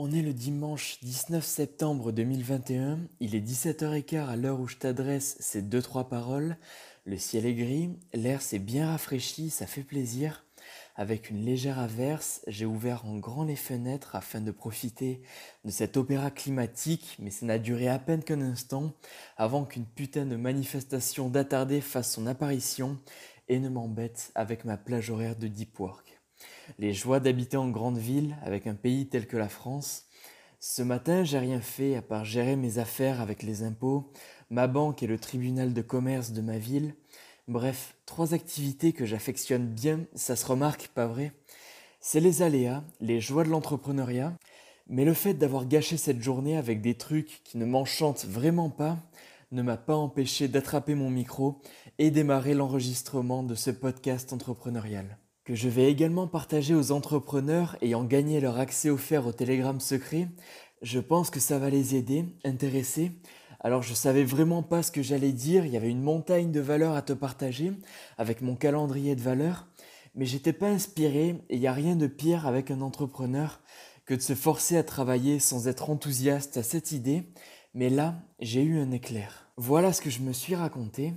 On est le dimanche 19 septembre 2021, il est 17h15 à l'heure où je t'adresse ces deux trois paroles. Le ciel est gris, l'air s'est bien rafraîchi, ça fait plaisir. Avec une légère averse, j'ai ouvert en grand les fenêtres afin de profiter de cet opéra climatique, mais ça n'a duré à peine qu'un instant avant qu'une putain de manifestation d'attardé fasse son apparition et ne m'embête avec ma plage horaire de deep work les joies d'habiter en grande ville avec un pays tel que la France. Ce matin, j'ai rien fait à part gérer mes affaires avec les impôts, ma banque et le tribunal de commerce de ma ville. Bref, trois activités que j'affectionne bien, ça se remarque, pas vrai? C'est les aléas, les joies de l'entrepreneuriat, mais le fait d'avoir gâché cette journée avec des trucs qui ne m'enchantent vraiment pas ne m'a pas empêché d'attraper mon micro et démarrer l'enregistrement de ce podcast entrepreneurial que je vais également partager aux entrepreneurs ayant gagné leur accès offert au Telegram secret. Je pense que ça va les aider, intéresser. Alors je savais vraiment pas ce que j'allais dire, il y avait une montagne de valeurs à te partager avec mon calendrier de valeurs, mais j'étais pas inspiré et il n'y a rien de pire avec un entrepreneur que de se forcer à travailler sans être enthousiaste à cette idée, mais là, j'ai eu un éclair. Voilà ce que je me suis raconté.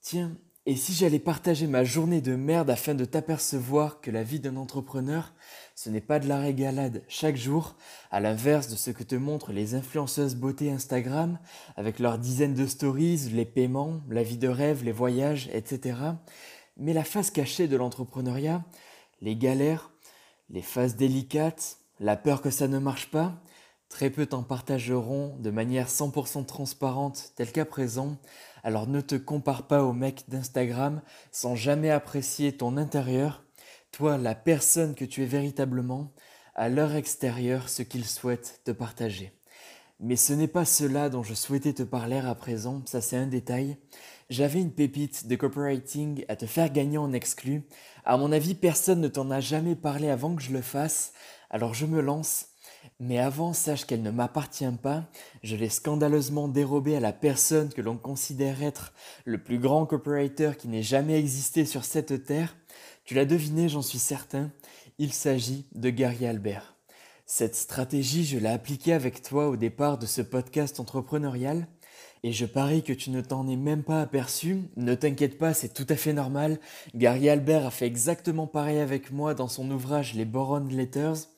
Tiens, et si j'allais partager ma journée de merde afin de t'apercevoir que la vie d'un entrepreneur, ce n'est pas de la régalade chaque jour, à l'inverse de ce que te montrent les influenceuses beauté Instagram, avec leurs dizaines de stories, les paiements, la vie de rêve, les voyages, etc. Mais la face cachée de l'entrepreneuriat, les galères, les phases délicates, la peur que ça ne marche pas, très peu t'en partageront de manière 100% transparente telle qu'à présent, alors ne te compare pas au mec d'Instagram sans jamais apprécier ton intérieur, toi la personne que tu es véritablement, à leur extérieur ce qu'ils souhaitent te partager. Mais ce n'est pas cela dont je souhaitais te parler à présent, ça c'est un détail. J'avais une pépite de copywriting à te faire gagner en exclu. À mon avis, personne ne t'en a jamais parlé avant que je le fasse, alors je me lance mais avant, sache qu'elle ne m'appartient pas, je l'ai scandaleusement dérobée à la personne que l'on considère être le plus grand copywriter qui n'ait jamais existé sur cette terre. Tu l'as deviné, j'en suis certain, il s'agit de Gary Albert. Cette stratégie, je l'ai appliquée avec toi au départ de ce podcast entrepreneurial, et je parie que tu ne t'en es même pas aperçu. Ne t'inquiète pas, c'est tout à fait normal. Gary Albert a fait exactement pareil avec moi dans son ouvrage Les Boron Letters.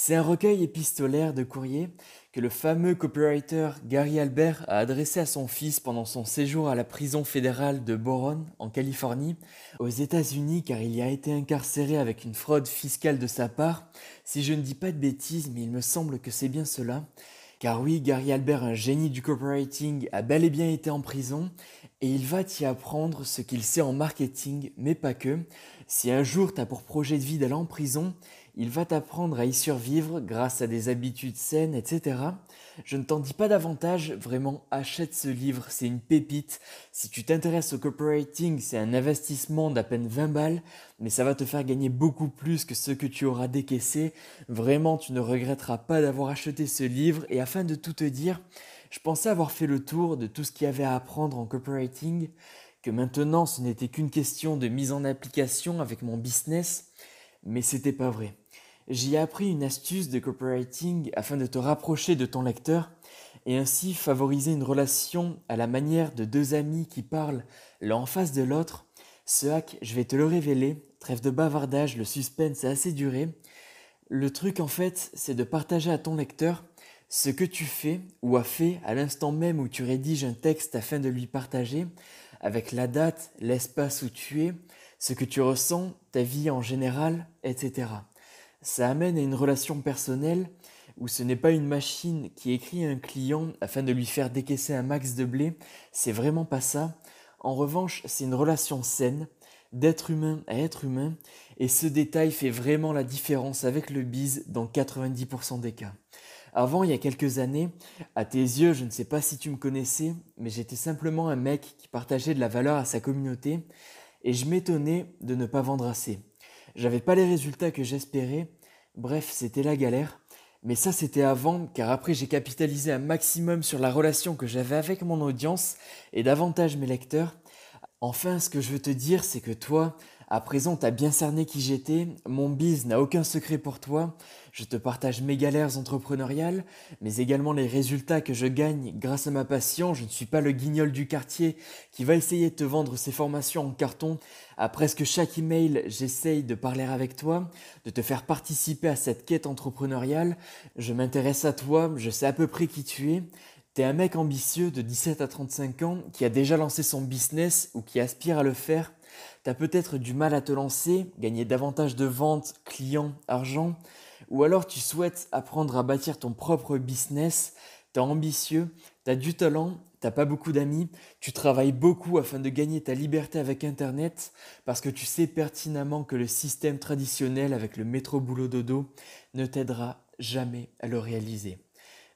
C'est un recueil épistolaire de courriers que le fameux copywriter Gary Albert a adressé à son fils pendant son séjour à la prison fédérale de Boron, en Californie, aux États-Unis, car il y a été incarcéré avec une fraude fiscale de sa part. Si je ne dis pas de bêtises, mais il me semble que c'est bien cela. Car oui, Gary Albert, un génie du copywriting, a bel et bien été en prison et il va t'y apprendre ce qu'il sait en marketing, mais pas que. Si un jour tu as pour projet de vie d'aller en prison, il va t'apprendre à y survivre grâce à des habitudes saines, etc. Je ne t'en dis pas davantage, vraiment achète ce livre, c'est une pépite. Si tu t'intéresses au copywriting, c'est un investissement d'à peine 20 balles, mais ça va te faire gagner beaucoup plus que ce que tu auras décaissé. Vraiment, tu ne regretteras pas d'avoir acheté ce livre et afin de tout te dire, je pensais avoir fait le tour de tout ce qu'il y avait à apprendre en copywriting, que maintenant ce n'était qu'une question de mise en application avec mon business, mais c'était pas vrai. J'y appris une astuce de copywriting afin de te rapprocher de ton lecteur et ainsi favoriser une relation à la manière de deux amis qui parlent l'un en face de l'autre. Ce hack, je vais te le révéler, trêve de bavardage, le suspense est assez duré. Le truc en fait, c'est de partager à ton lecteur ce que tu fais ou as fait à l'instant même où tu rédiges un texte afin de lui partager, avec la date, l'espace où tu es, ce que tu ressens, ta vie en général, etc ça amène à une relation personnelle où ce n'est pas une machine qui écrit à un client afin de lui faire décaisser un max de blé, c'est vraiment pas ça. En revanche, c'est une relation saine, d'être humain à être humain, et ce détail fait vraiment la différence avec le bise dans 90% des cas. Avant, il y a quelques années, à tes yeux, je ne sais pas si tu me connaissais, mais j'étais simplement un mec qui partageait de la valeur à sa communauté, et je m'étonnais de ne pas vendre assez. J'avais pas les résultats que j'espérais. Bref, c'était la galère. Mais ça, c'était avant, car après, j'ai capitalisé un maximum sur la relation que j'avais avec mon audience et davantage mes lecteurs. Enfin, ce que je veux te dire, c'est que toi, À présent, t'as bien cerné qui j'étais, mon biz n'a aucun secret pour toi, je te partage mes galères entrepreneuriales, mais également les résultats que je gagne grâce à ma passion. Je ne suis pas le guignol du quartier qui va essayer de te vendre ses formations en carton. À presque chaque email, j'essaye de parler avec toi, de te faire participer à cette quête entrepreneuriale. Je m'intéresse à toi, je sais à peu près qui tu es. T'es un mec ambitieux de 17 à 35 ans qui a déjà lancé son business ou qui aspire à le faire. T'as peut-être du mal à te lancer, gagner davantage de ventes, clients, argent, ou alors tu souhaites apprendre à bâtir ton propre business, t'es ambitieux, t'as du talent, t'as pas beaucoup d'amis, tu travailles beaucoup afin de gagner ta liberté avec Internet parce que tu sais pertinemment que le système traditionnel avec le métro boulot dodo ne t'aidera jamais à le réaliser.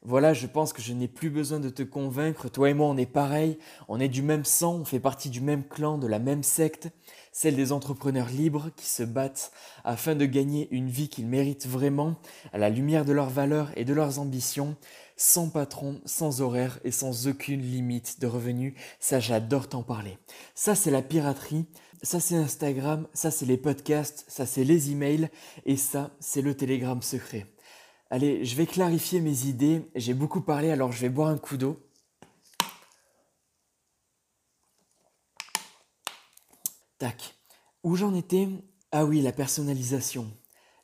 Voilà, je pense que je n'ai plus besoin de te convaincre. Toi et moi, on est pareil. On est du même sang, on fait partie du même clan, de la même secte, celle des entrepreneurs libres qui se battent afin de gagner une vie qu'ils méritent vraiment, à la lumière de leurs valeurs et de leurs ambitions, sans patron, sans horaire et sans aucune limite de revenus. Ça, j'adore t'en parler. Ça, c'est la piraterie. Ça, c'est Instagram. Ça, c'est les podcasts. Ça, c'est les emails. Et ça, c'est le télégramme secret. Allez, je vais clarifier mes idées. J'ai beaucoup parlé, alors je vais boire un coup d'eau. Tac. Où j'en étais? Ah oui, la personnalisation.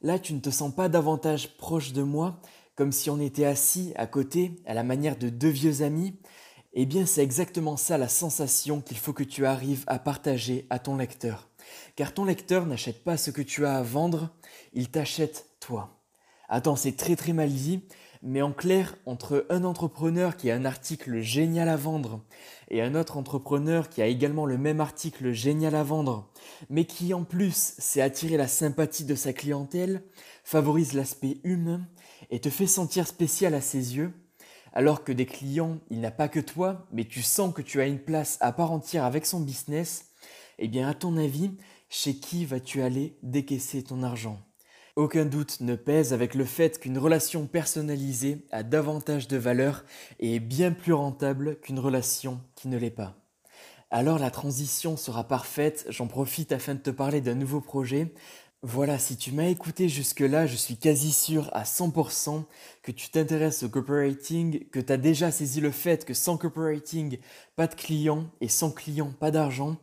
Là, tu ne te sens pas davantage proche de moi, comme si on était assis à côté, à la manière de deux vieux amis. Eh bien, c'est exactement ça la sensation qu'il faut que tu arrives à partager à ton lecteur. Car ton lecteur n'achète pas ce que tu as à vendre, il t'achète toi. Attends, c'est très très mal dit, mais en clair, entre un entrepreneur qui a un article génial à vendre et un autre entrepreneur qui a également le même article génial à vendre, mais qui en plus sait attirer la sympathie de sa clientèle, favorise l'aspect humain et te fait sentir spécial à ses yeux, alors que des clients, il n'a pas que toi, mais tu sens que tu as une place à part entière avec son business, eh bien à ton avis, chez qui vas-tu aller décaisser ton argent? Aucun doute ne pèse avec le fait qu'une relation personnalisée a davantage de valeur et est bien plus rentable qu'une relation qui ne l'est pas. Alors la transition sera parfaite, j'en profite afin de te parler d'un nouveau projet. Voilà, si tu m'as écouté jusque-là, je suis quasi sûr à 100% que tu t'intéresses au copywriting, que tu as déjà saisi le fait que sans copywriting, pas de clients et sans clients, pas d'argent.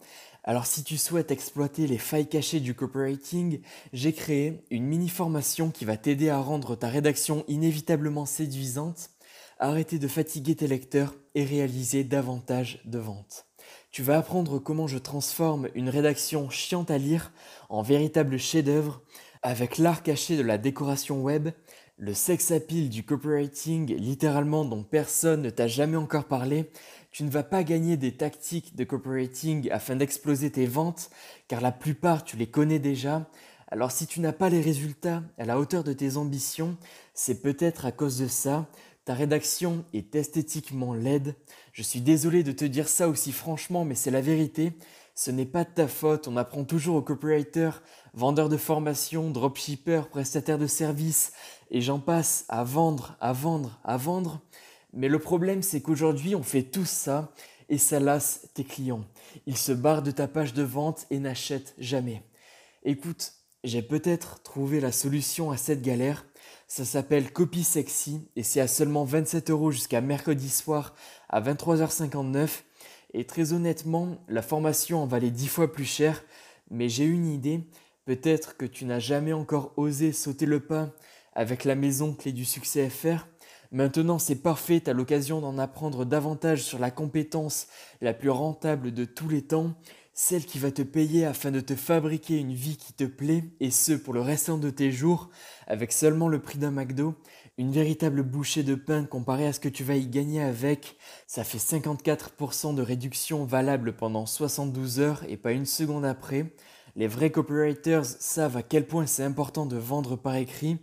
Alors si tu souhaites exploiter les failles cachées du copywriting, j'ai créé une mini formation qui va t'aider à rendre ta rédaction inévitablement séduisante, arrêter de fatiguer tes lecteurs et réaliser davantage de ventes. Tu vas apprendre comment je transforme une rédaction chiante à lire en véritable chef-d'œuvre avec l'art caché de la décoration web, le sex appeal du copywriting, littéralement dont personne ne t'a jamais encore parlé, tu ne vas pas gagner des tactiques de copywriting afin d'exploser tes ventes, car la plupart tu les connais déjà. Alors si tu n'as pas les résultats à la hauteur de tes ambitions, c'est peut-être à cause de ça. Ta rédaction est esthétiquement laide. Je suis désolé de te dire ça aussi franchement, mais c'est la vérité. Ce n'est pas de ta faute, on apprend toujours aux copywriters, vendeurs de formation, dropshippers, prestataires de services, et j'en passe à vendre, à vendre, à vendre. Mais le problème, c'est qu'aujourd'hui, on fait tout ça et ça lasse tes clients. Ils se barrent de ta page de vente et n'achètent jamais. Écoute, j'ai peut-être trouvé la solution à cette galère. Ça s'appelle Copy Sexy et c'est à seulement 27 euros jusqu'à mercredi soir à 23h59. Et très honnêtement, la formation en valait 10 fois plus cher, mais j'ai une idée. Peut-être que tu n'as jamais encore osé sauter le pas avec la maison clé du succès FR. Maintenant, c'est parfait, tu as l'occasion d'en apprendre davantage sur la compétence la plus rentable de tous les temps, celle qui va te payer afin de te fabriquer une vie qui te plaît, et ce pour le restant de tes jours, avec seulement le prix d'un McDo, une véritable bouchée de pain comparée à ce que tu vas y gagner avec, ça fait 54% de réduction valable pendant 72 heures et pas une seconde après. Les vrais copywriters savent à quel point c'est important de vendre par écrit.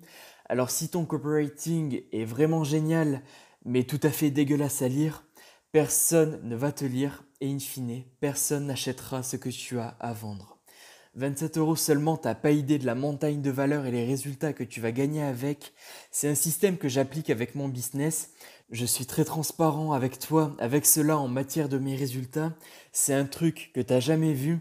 Alors si ton copywriting est vraiment génial, mais tout à fait dégueulasse à lire, personne ne va te lire et in fine, personne n'achètera ce que tu as à vendre. 27 euros seulement, t'as pas idée de la montagne de valeur et les résultats que tu vas gagner avec. C'est un système que j'applique avec mon business. Je suis très transparent avec toi, avec cela en matière de mes résultats. C'est un truc que t'as jamais vu.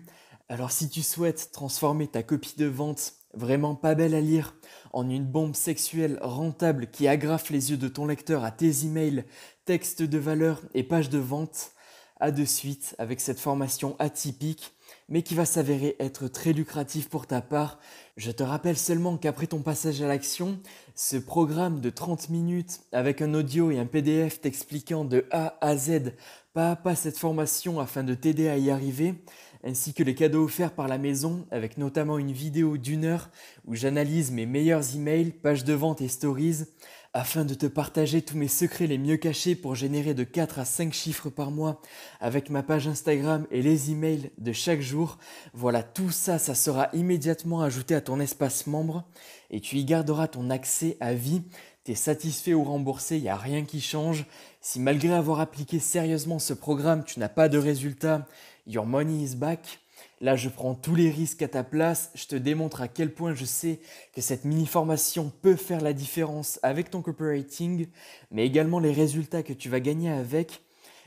Alors si tu souhaites transformer ta copie de vente vraiment pas belle à lire en une bombe sexuelle rentable qui agrafe les yeux de ton lecteur à tes emails, textes de valeur et pages de vente, à de suite avec cette formation atypique mais qui va s'avérer être très lucratif pour ta part. Je te rappelle seulement qu'après ton passage à l'action, ce programme de 30 minutes avec un audio et un PDF t'expliquant de A à Z pas à pas cette formation afin de t'aider à y arriver, ainsi que les cadeaux offerts par la maison avec notamment une vidéo d'une heure où j'analyse mes meilleurs emails, pages de vente et stories, afin de te partager tous mes secrets les mieux cachés pour générer de 4 à 5 chiffres par mois avec ma page Instagram et les emails de chaque jour. Voilà, tout ça, ça sera immédiatement ajouté à ton espace membre et tu y garderas ton accès à vie. T'es satisfait ou remboursé, il n'y a rien qui change. Si malgré avoir appliqué sérieusement ce programme, tu n'as pas de résultat, your money is back. Là, je prends tous les risques à ta place, je te démontre à quel point je sais que cette mini-formation peut faire la différence avec ton copywriting, mais également les résultats que tu vas gagner avec.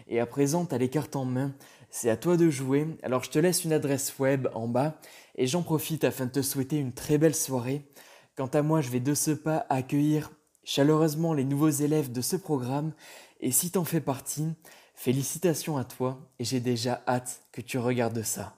Et à présent, tu as les cartes en main, c'est à toi de jouer. Alors je te laisse une adresse web en bas et j'en profite afin de te souhaiter une très belle soirée. Quant à moi, je vais de ce pas accueillir chaleureusement les nouveaux élèves de ce programme et si t'en fais partie, félicitations à toi et j'ai déjà hâte que tu regardes ça.